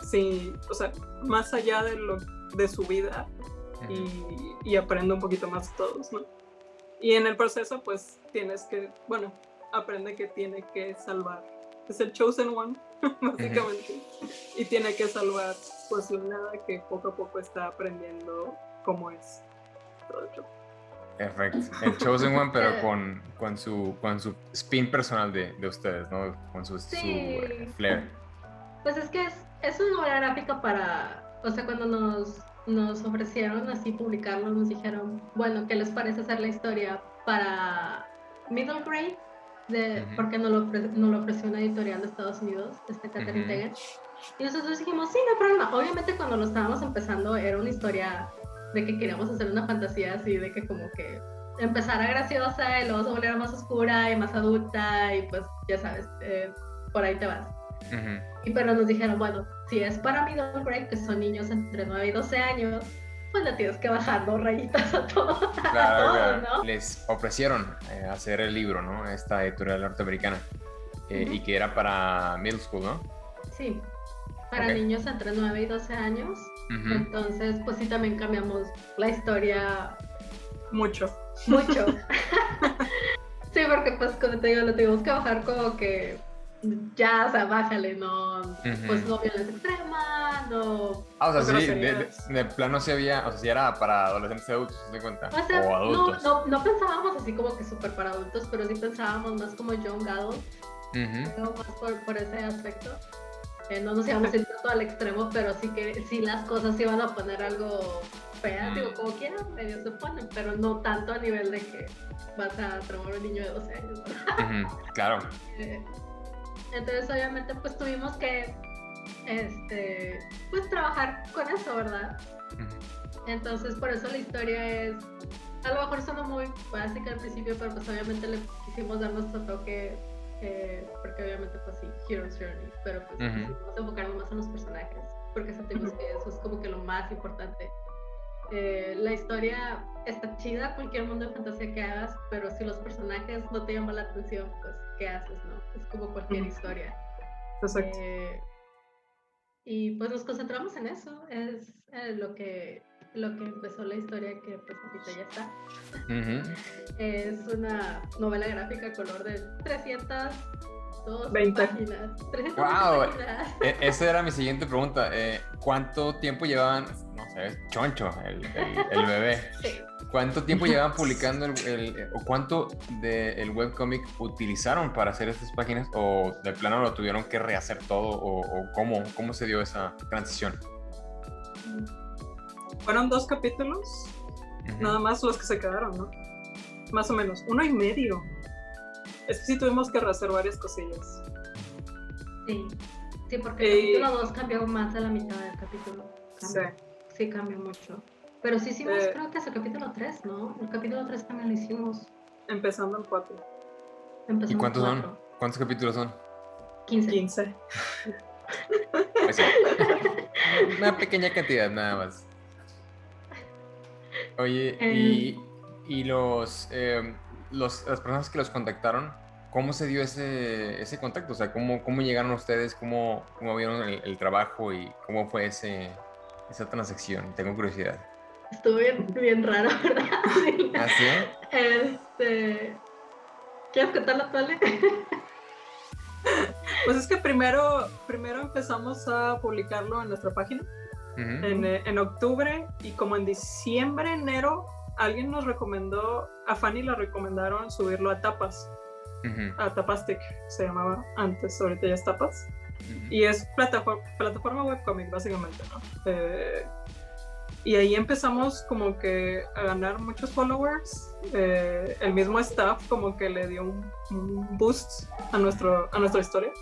Sí, o sea, más allá de lo de su vida y, y aprende un poquito más de todos, ¿no? Y en el proceso pues tienes que, bueno, aprende que tiene que salvar es el chosen one, *laughs* básicamente. Y tiene que salvar pues nada que poco a poco está aprendiendo cómo es todo el Perfecto. El Chosen One, pero *laughs* con, con, su, con su spin personal de, de ustedes, ¿no? Con su, sí. flair. Pues es que es, es una novela gráfica para. O sea, cuando nos, nos ofrecieron así publicarlo, nos dijeron, bueno, ¿qué les parece hacer la historia para middle grade? De, porque nos lo, no lo ofreció una editorial de Estados Unidos, este Catherine uh Y nosotros dijimos, sí, no hay problema. Obviamente cuando lo estábamos empezando era una historia de que queríamos hacer una fantasía así, de que como que empezara graciosa y luego se volviera más oscura y más adulta y pues ya sabes, eh, por ahí te vas. Y pero nos dijeron, bueno, si es para middle grade, que son niños entre 9 y 12 años, pues le tienes que bajar dos rayitas a todo. *laughs* Claro, ¿no? Les ofrecieron eh, hacer el libro, ¿no? Esta editorial norteamericana. Eh, y que era para middle school, ¿no? Sí, para niños entre 9 y 12 años. Entonces, pues sí, también cambiamos la historia. Mucho. Mucho. *laughs* sí, porque pues como te digo, lo tuvimos que bajar como que ya, o sea, bájale, no, pues no violencia extrema, no... Ah, o sea, sí, de, plano sí había, o sea, sí era para adolescentes adultos, ¿te cuenta? O, sea, adultos. No, no, pensábamos así como que súper para adultos, pero sí pensábamos más como young adult, más por, por, ese aspecto. Eh, no nos íbamos a ir tanto al extremo, pero sí que sí las cosas iban a poner algo feas, digo, como quieran, medio se ponen, pero no tanto a nivel de que vas a traumar a un niño de 12 años. claro. *laughs* Eh, entonces obviamente pues tuvimos que este pues trabajar con eso, ¿verdad? Entonces por eso la historia es a lo mejor suena muy básica al principio, pero pues obviamente le quisimos dar nuestro toque eh, porque obviamente pues sí, Hero's Journey, pero pues quisimos enfocarnos más en los personajes, porque sentimos que eso es como que lo más importante. Eh, la historia está chida, cualquier mundo de fantasía que hagas, pero si los personajes no te llaman la atención, pues ¿qué haces? Es como cualquier historia. Exacto. Eh, y pues nos concentramos en eso, es eh, lo que lo que empezó la historia que pues ahorita ya está. Es una novela gráfica color de 300 20. páginas. 300 wow, e, esa era mi siguiente pregunta. Eh, ¿Cuánto tiempo llevaban, sé, choncho, el, el, *laughs* bebé? sí. ¿Cuánto tiempo *laughs* llevaban publicando el, o cuánto del el webcomic utilizaron para hacer estas páginas o de plano lo tuvieron que rehacer todo o, cómo, cómo se dio esa transición? Fueron dos capítulos, nada más los que se quedaron, ¿no? Más o menos, uno y medio. Es que sí tuvimos que rehacer varias cosillas. Sí, sí, porque el capítulo 2 cambió más a la mitad del capítulo. Sí. Sí, cambió mucho. Pero sí hicimos, eh, creo que es el capítulo 3, ¿no? El capítulo 3 también lo hicimos. Empezando el 4. ¿Y cuántos son? ¿Cuántos capítulos son? 15. 15. Pues *laughs* Una pequeña cantidad nada más. Oye, y, em. y, los, eh, los, las personas que los contactaron, ¿cómo se dio ese, ese contacto? O sea, ¿cómo, cómo llegaron ustedes? ¿Cómo, cómo vieron el, el trabajo y cómo fue ese, esa transacción? Tengo curiosidad. Estuvo bien, bien raro, *laughs* ¿verdad? ¿Ah, sí? Este... ¿Quieres contarlo, Tole? *laughs* Pues es que primero, primero empezamos a publicarlo en nuestra página en, en, octubre y como en diciembre, enero, alguien nos recomendó, a Fanny le recomendaron subirlo a Tapas, a Tapastic se llamaba antes, ahorita ya es Tapas. Y es plataforma, plataforma webcomic básicamente, ¿no? Eh, y ahí empezamos como que a ganar muchos followers. Eh, el mismo staff como que le dio un, boost a, nuestro, a nuestra historia.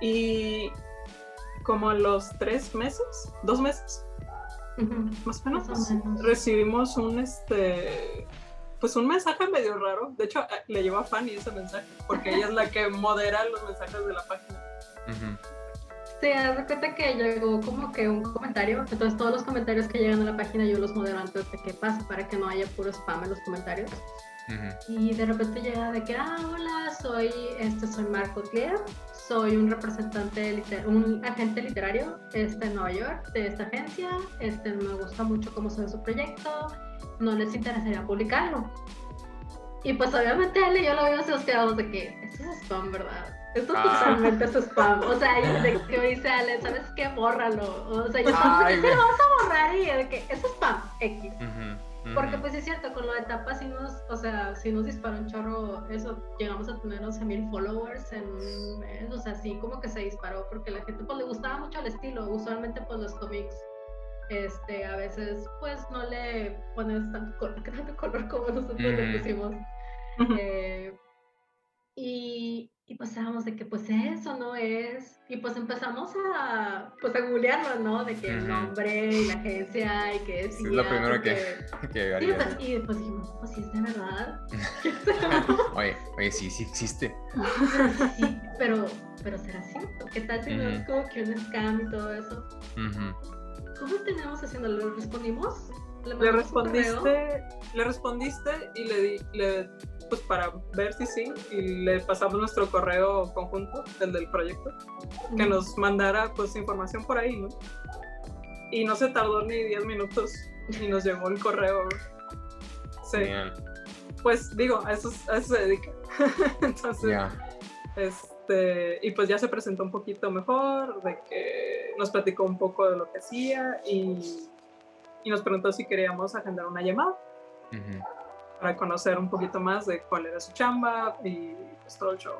Y como a los tres meses, dos meses, Más o menos. Recibimos un este pues un mensaje medio raro. De hecho, le llevo a Fanny ese mensaje, porque ella es la que modera los mensajes de la página. Sí, haz cuenta que llegó como que un comentario, entonces todos los comentarios que llegan a la página yo los modero antes de que pase para que no haya puro spam en los comentarios. Y de repente llega de que, ah, hola, soy, este, soy Marco Clear, soy un representante, un agente literario este, en Nueva York de esta agencia, este, me gusta mucho cómo se ve su proyecto, no les interesaría publicarlo. Y pues obviamente él y yo lo vimos quedamos de que, eso es spam, ¿verdad? Esto ah. totalmente es spam. O sea, de que dice Ale, ¿sabes qué? Bórralo. O sea, yo Ay, lo vamos a borrar y de que es spam, X. Porque pues es cierto, con lo de tapas sí nos, o sea, si nos disparó un chorro, eso, llegamos a tener 11 mil followers en un mes, o sea, sí como que se disparó porque la gente pues le gustaba mucho el estilo, usualmente pues los cómics, este, a veces pues no le pones tanto color, *laughs* tanto color como nosotros le pusimos. Eh, y, y pues estábamos de que pues eso no es, y pues empezamos a, pues a googlearlo, ¿no? De que el nombre y la agencia y que es... Sí, es lo primero que. *laughs* Pues, y después dijimos, pues sí es de verdad. *laughs* *laughs* oye, oye, sí, sí existe. sí, pero, pero será cierto. ¿Qué tal si no es como que un scam y todo eso? ¿Cómo tenemos haciéndolo? ¿Le respondimos? ¿Le, respondiste, le respondiste y le, di, le pues para ver si sí, y le pasamos nuestro correo conjunto, el del proyecto, que nos mandara pues información por ahí, ¿no? Y no se tardó ni 10 minutos y nos llegó el correo. Sí. Pues digo, a eso, a eso se dedica. *laughs* Entonces, este, y pues ya se presentó un poquito mejor, de que nos platicó un poco de lo que hacía y, y nos preguntó si queríamos agendar una llamada para conocer un poquito más de cuál era su chamba y pues, todo el show.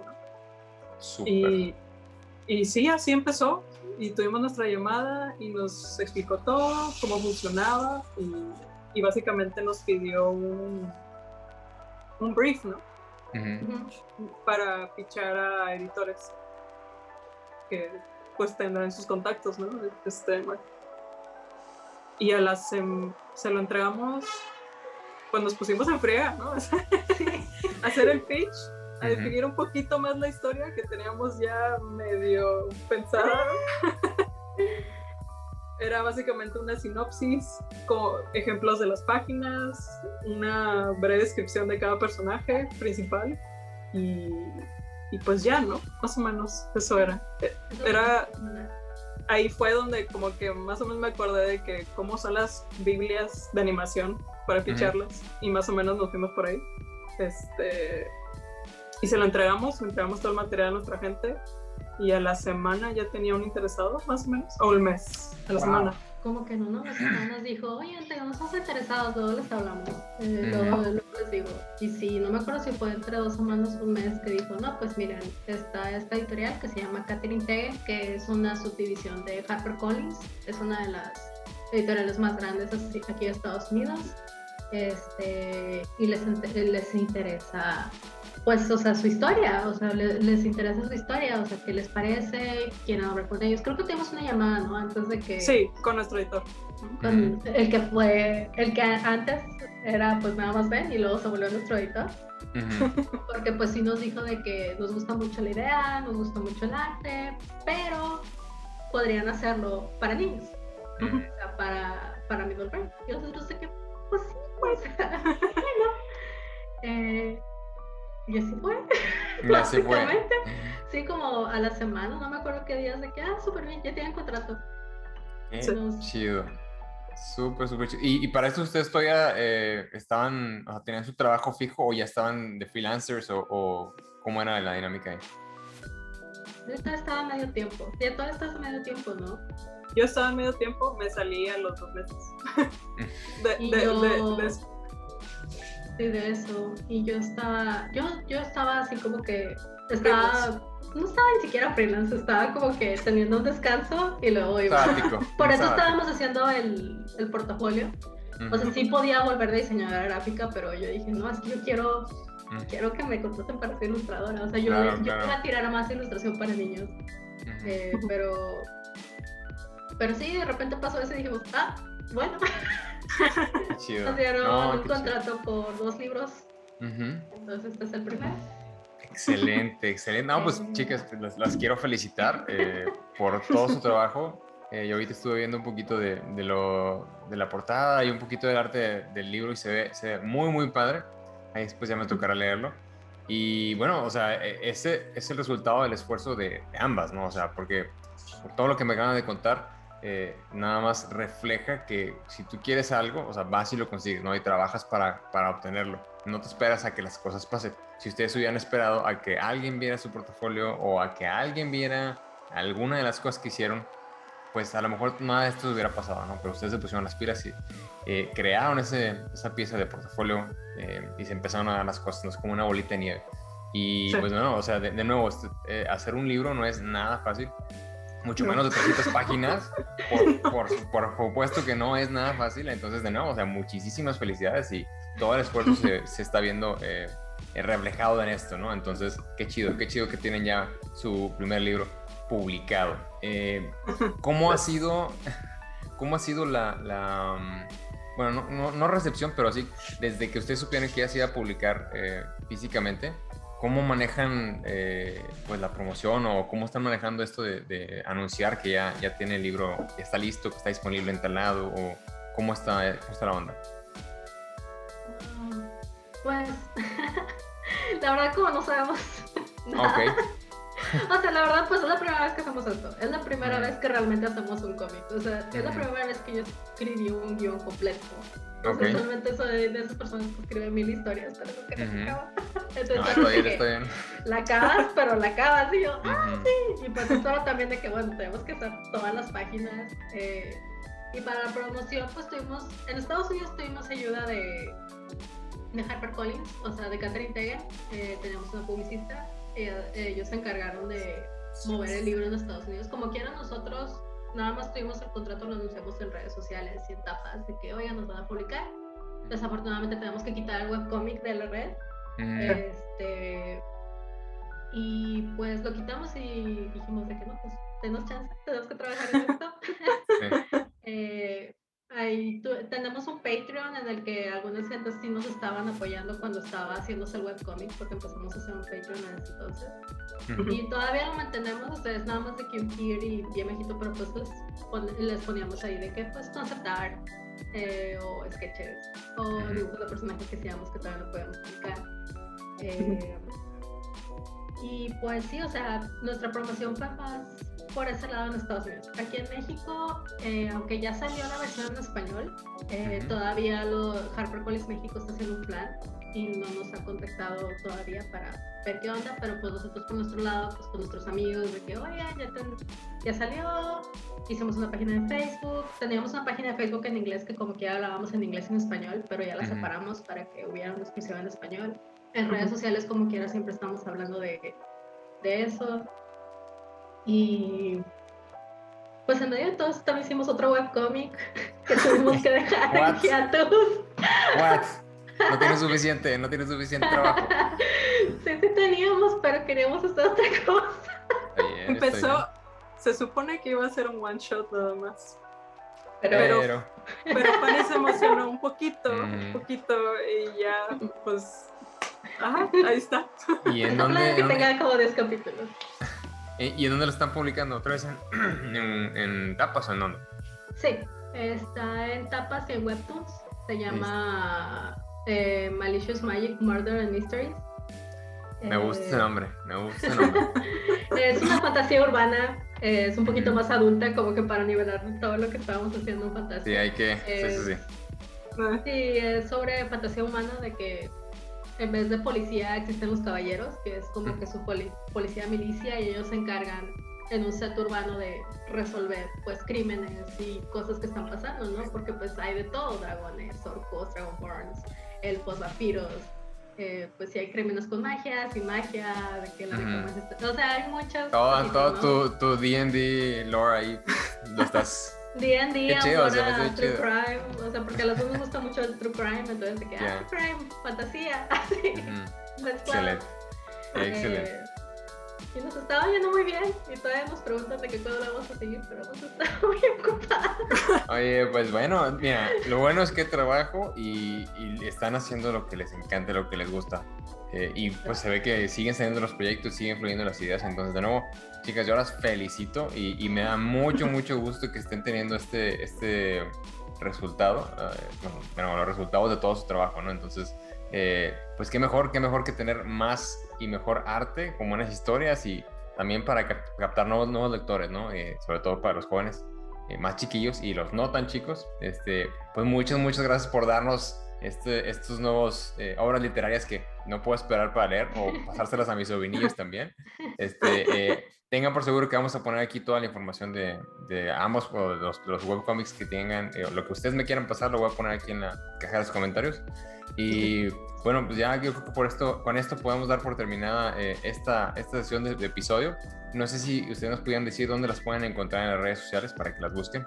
Y, y sí, así empezó y tuvimos nuestra llamada y nos explicó todo, cómo funcionaba y, y básicamente nos pidió un, un brief, ¿no? Para fichar a editores que pues tendrán sus contactos, ¿no? Este, y a las se lo entregamos pues nos pusimos en friega, ¿no? *laughs* hacer el pitch, a definir un poquito más la historia que teníamos ya medio pensada. *laughs* Era básicamente una sinopsis con ejemplos de las páginas, una breve descripción de cada personaje principal y, y pues ya, ¿no? Más o menos eso era. Era ahí fue donde como que más o menos me acordé de que cómo son las Biblias de animación para ficharlas y más o menos nos fuimos por ahí. Este, y se lo entregamos, entregamos todo el material a nuestra gente y a la semana ya tenía un interesado, más o menos, o el mes, a la semana. Como que no, no, nos dijo, oye, tenemos dos interesados, luego les hablamos, eh, luego, les digo. Y sí, no me acuerdo si fue entre dos semanas o un mes que dijo, no, pues miren, está esta editorial que se llama Catherine Tege, que es una subdivisión de HarperCollins, es una de las editoriales más grandes aquí de Estados Unidos este, y les, les interesa pues, o sea, su historia, o sea, les, interesa su historia, o sea, qué les parece, quieren hablar con ellos. Creo que tuvimos una llamada, ¿no? Antes de que... Sí, con nuestro editor. Con el que fue, el que antes era pues nada más Ben y luego se volvió nuestro editor. Porque pues sí nos dijo de que nos gusta mucho la idea, nos gusta mucho el arte, pero podrían hacerlo para niños, o sea, para, para middle grade. Y nosotros de que, pues sí, pues, *laughs* *laughs* bueno, eh, y así fue. Y *laughs* así fue. Sí, como a la semana, no me acuerdo qué días, de que, ah, súper bien, ya tienen contrato. Eh, chido. Súper, súper chido. ¿Y, para eso ustedes todavía eh, estaban, o sea, tenían su trabajo fijo o ya estaban de freelancers o, o cómo era la dinámica ahí? Yo estaba medio tiempo. Ya todavía estás a medio tiempo, ¿no? Yo estaba en medio tiempo, me salí a los dos meses. *laughs* de, de, yo... de, de eso. Y yo estaba, yo, yo estaba así como que estaba, no estaba ni siquiera freelance, estaba como que teniendo un descanso y luego iba. *laughs* Por eso estábamos haciendo el, el portafolio. O sea, sí podía volver de diseñadora gráfica, pero yo dije, no, es que yo quiero quiero que me contraten para ser ilustradora. O sea, yo, yo iba a tirar a más ilustración para niños. Eh, pero pero sí, de repente pasó eso y dijimos, ah, bueno. *laughs* Nos dieron un contrato por dos libros. Entonces, este es el primero. Excelente, excelente. No, pues chicas, las, quiero felicitar eh, por todo su trabajo. Eh, yo ahorita estuve viendo un poquito de, de, lo, de la portada y un poquito del arte del libro y se ve, se ve muy, muy padre. Ahí después ya me tocará leerlo. Y bueno, o sea, e, ese es el resultado del esfuerzo de, ambas, ¿no? O sea, porque por todo lo que me acaban de contar, eh, nada más refleja que si tú quieres algo, o sea, vas y lo consigues, ¿no? Y trabajas para, para obtenerlo. No te esperas a que las cosas pasen. Si ustedes hubieran esperado a que alguien viera su portafolio o a que alguien viera alguna de las cosas que hicieron, pues a lo mejor nada de esto hubiera pasado, ¿no? Pero ustedes se pusieron las pilas y eh, crearon ese, esa pieza de portafolio eh, y se empezaron a dar las cosas, ¿no? es como una bolita de nieve. Y pues bueno, o sea, de, nuevo, este, eh, hacer un libro no es nada fácil, mucho menos de 300 páginas, por, por, supuesto que no es nada fácil, entonces de nuevo, o sea, muchísimas felicidades y todo el esfuerzo se, *laughs* se está viendo reflejado en esto, ¿no? Entonces, qué chido, qué chido que tienen ya su primer libro publicado. Eh, ¿Cómo ha sido, cómo ha sido la, mm, bueno, no, recepción, pero sí, desde que ustedes supieron que ya se iba a publicar eh, físicamente, ¿cómo manejan eh, pues la promoción o cómo están manejando esto de, anunciar que ya, ya tiene el libro, que está listo, que está disponible en tal lado o cómo está, cómo está la onda? Pues, *laughs* la verdad como no sabemos. *laughs* Nada. *laughs* o sea, la verdad, pues es la primera vez que hacemos esto. Es la primera vez que realmente hacemos un cómic. O sea, es la primera vez que yo escribí un guion completo. Okay. Usualmente soy de esas personas que escriben mil historias, pero nunca uh acaba. *laughs* Entonces, no, está bien, está bien. la acabas, pero la acabas. Y yo, ah, sí. Y pues eso también de que, bueno, tenemos que hacer todas las páginas. Eh, y para la promoción, pues tuvimos, en Estados Unidos tuvimos ayuda de, de HarperCollins, o sea, de Catherine Tegan. Eh, teníamos una publicista ellos se encargaron de mover el libro en Estados Unidos. Como quieran nosotros, nada más tuvimos el contrato, lo anunciamos en redes sociales y en tapas de que, oigan, nos van a publicar. Desafortunadamente tenemos que quitar el webcomic de la red. Este, y pues lo quitamos y dijimos de que no, pues denos chance, tenemos que trabajar en esto. *laughs* *laughs* eh, Ahí tenemos un Patreon en el que algunas gentes sí nos estaban apoyando cuando estaba haciéndose el webcomic, porque empezamos a hacer un Patreon en ese entonces. Y todavía lo mantenemos, ustedes nada más de que y bien Mejito, pero pues les, poníamos ahí de que pues concept art eh, o sketches o dibujos de personajes que seamos que todavía no podemos publicar. Eh, y pues sí, o sea, nuestra promoción fue más por ese lado en Estados Unidos. Aquí en México, eh, aunque ya salió la versión en español, eh, todavía lo, HarperCollins México está haciendo un plan y no nos ha contactado todavía para ver qué onda, pero pues nosotros por nuestro lado, pues con nuestros amigos, de que, oye, ya, ya salió, hicimos una página de Facebook, teníamos una página de Facebook en inglés que como que hablábamos en inglés y en español, pero ya la separamos para que hubiera una exclusiva en español. En redes sociales como quiera siempre estamos hablando de, de eso. Y pues en medio de todo también hicimos otro webcomic *laughs* que tuvimos que dejar aquí a todos. What? No tiene suficiente, no tiene suficiente trabajo. *laughs* Sí, sí teníamos, pero queríamos hacer otra cosa. Empezó, se supone que iba a ser un one shot nada más. Pero, pero, pero Fanny se emocionó un poquito, un poquito y ya, pues, ajá, ahí está. ¿Y en *laughs* dónde? que tenga como 10 capítulos. Eh, ¿Y en dónde lo están publicando? ¿Otra vez *clears throat* en, tapas o en dónde? Sí, está en tapas y en webtoons. Se llama eh, Malicious Magic Murder and Mysteries. Me gusta ese eh, nombre, me gusta ese nombre. *laughs* es una fantasía urbana, es un poquito más adulta, como que para nivelar todo lo que estábamos haciendo en fantasía. Sí, hay que. sí, sí, sí. Sí, es sobre fantasía humana, de que en vez de policía existen los caballeros, que es como que su policía milicia y ellos se encargan en un set urbano de resolver pues crímenes y cosas que están pasando, ¿no? Porque pues hay de todo, dragones, orcos, dragonborns, elfos, vampiros, eh, pues sí hay crímenes con magia, sin magia, de que la uh O sea, hay muchas... Todo, tu D&D lore ahí lo estás D&D, ahora True Crime, o sea, porque a los dos nos gusta mucho el True Crime, entonces de que, ah, True Crime, fantasía, *laughs* así, Excelente, excelente. Eh, Y nos estaba yendo muy bien. Y todavía nos preguntan de qué cuándo vamos a seguir, pero hemos estado *laughs* muy ocupados. Oye, pues bueno, mira, lo bueno es que trabajo y, están haciendo lo que les encanta, lo que les gusta. Eh, y pues se ve que siguen saliendo los proyectos, siguen fluyendo las ideas. Entonces, de nuevo, chicas, yo las felicito y, y me da mucho, mucho gusto que estén teniendo este, este resultado, eh, bueno, los resultados de todo su trabajo, ¿no? Entonces, eh, pues qué mejor, qué mejor que tener más y mejor arte con buenas historias y también para captar nuevos, nuevos lectores, ¿no? Eh, sobre todo para los jóvenes más chiquillos y los no tan chicos. Este, pues muchas, muchas gracias por darnos este, estos nuevos obras literarias que no puedo esperar para leer o pasárselas a mis *laughs* sobrinillos también. Este, tengan por seguro que vamos a poner aquí toda la información de, de ambos, o los, los webcomics que tengan, eh, lo que ustedes me quieran pasar, lo voy a poner aquí en la caja de los comentarios. Y bueno, pues ya yo creo que por esto, con esto podemos dar por terminada eh, esta, esta sesión de, episodio. No sé si ustedes nos pudieran decir dónde las pueden encontrar en las redes sociales para que las busquen.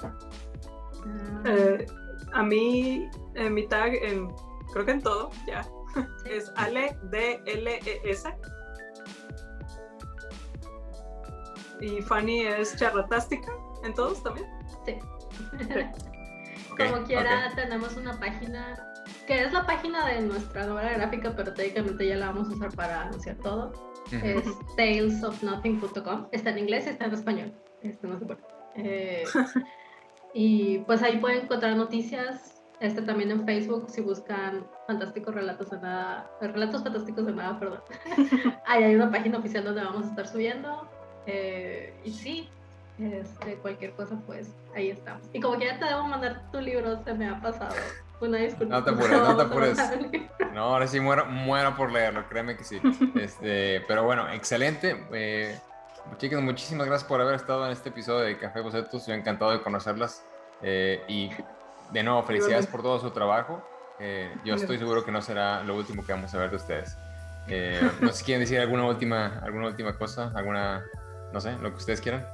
Eh, a mí, en mi tag, en, creo que en todo, ya, es Ale D y Fanny es charlatástica en todos también. Sí. Como quiera, tenemos una página que es la página de nuestra novela gráfica, pero técnicamente ya la vamos a usar para anunciar todo. Es talesofnothing.com. Está en inglés y está en español. Este no se puede. Eh, y pues ahí pueden encontrar noticias. Este también en Facebook, si buscan Fantásticos Relatos de Nada, Relatos Fantásticos de Nada, perdón. *laughs* ahí hay una página oficial donde vamos a estar subiendo. Eh, y sí, este, cualquier cosa, pues ahí estamos. Y como que ya te debo mandar tu libro, se me ha pasado. Una disculpa. No te apures, no te *laughs* apures. No, ahora sí muero, muero por leerlo, créeme que sí. Este, pero bueno, excelente. Eh, chicas, muchísimas gracias por haber estado en este episodio de Café Bocetos. Yo encantado de conocerlas. Eh, y de nuevo, felicidades por todo su trabajo. Eh, yo estoy seguro que no será lo último que vamos a ver de ustedes. no sé si quieren decir alguna última, alguna última cosa, alguna no sé, lo que ustedes quieran.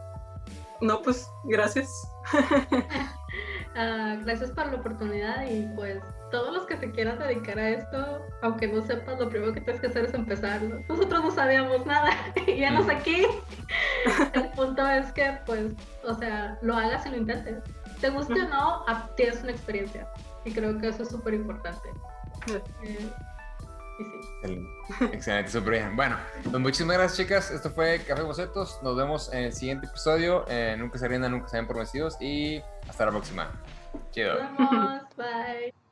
No, pues gracias. *laughs* Ah, gracias por la oportunidad y pues todos los que se quieran dedicar a esto, aunque no sepas, lo primero que tienes que hacer es empezar. Nosotros no sabíamos nada *laughs* y ya no sé aquí. El punto es que pues, o sea, lo hagas y lo intentes. Te guste o no, tienes una experiencia y creo que eso es súper importante. Excelente, súper bien. Bueno, pues muchísimas gracias, chicas. Esto fue Café Bocetos. Nos vemos en el siguiente episodio. Eh, nunca se rindan, nunca se ven por vencidos. Y hasta la próxima. Chido. Nos vemos. Bye.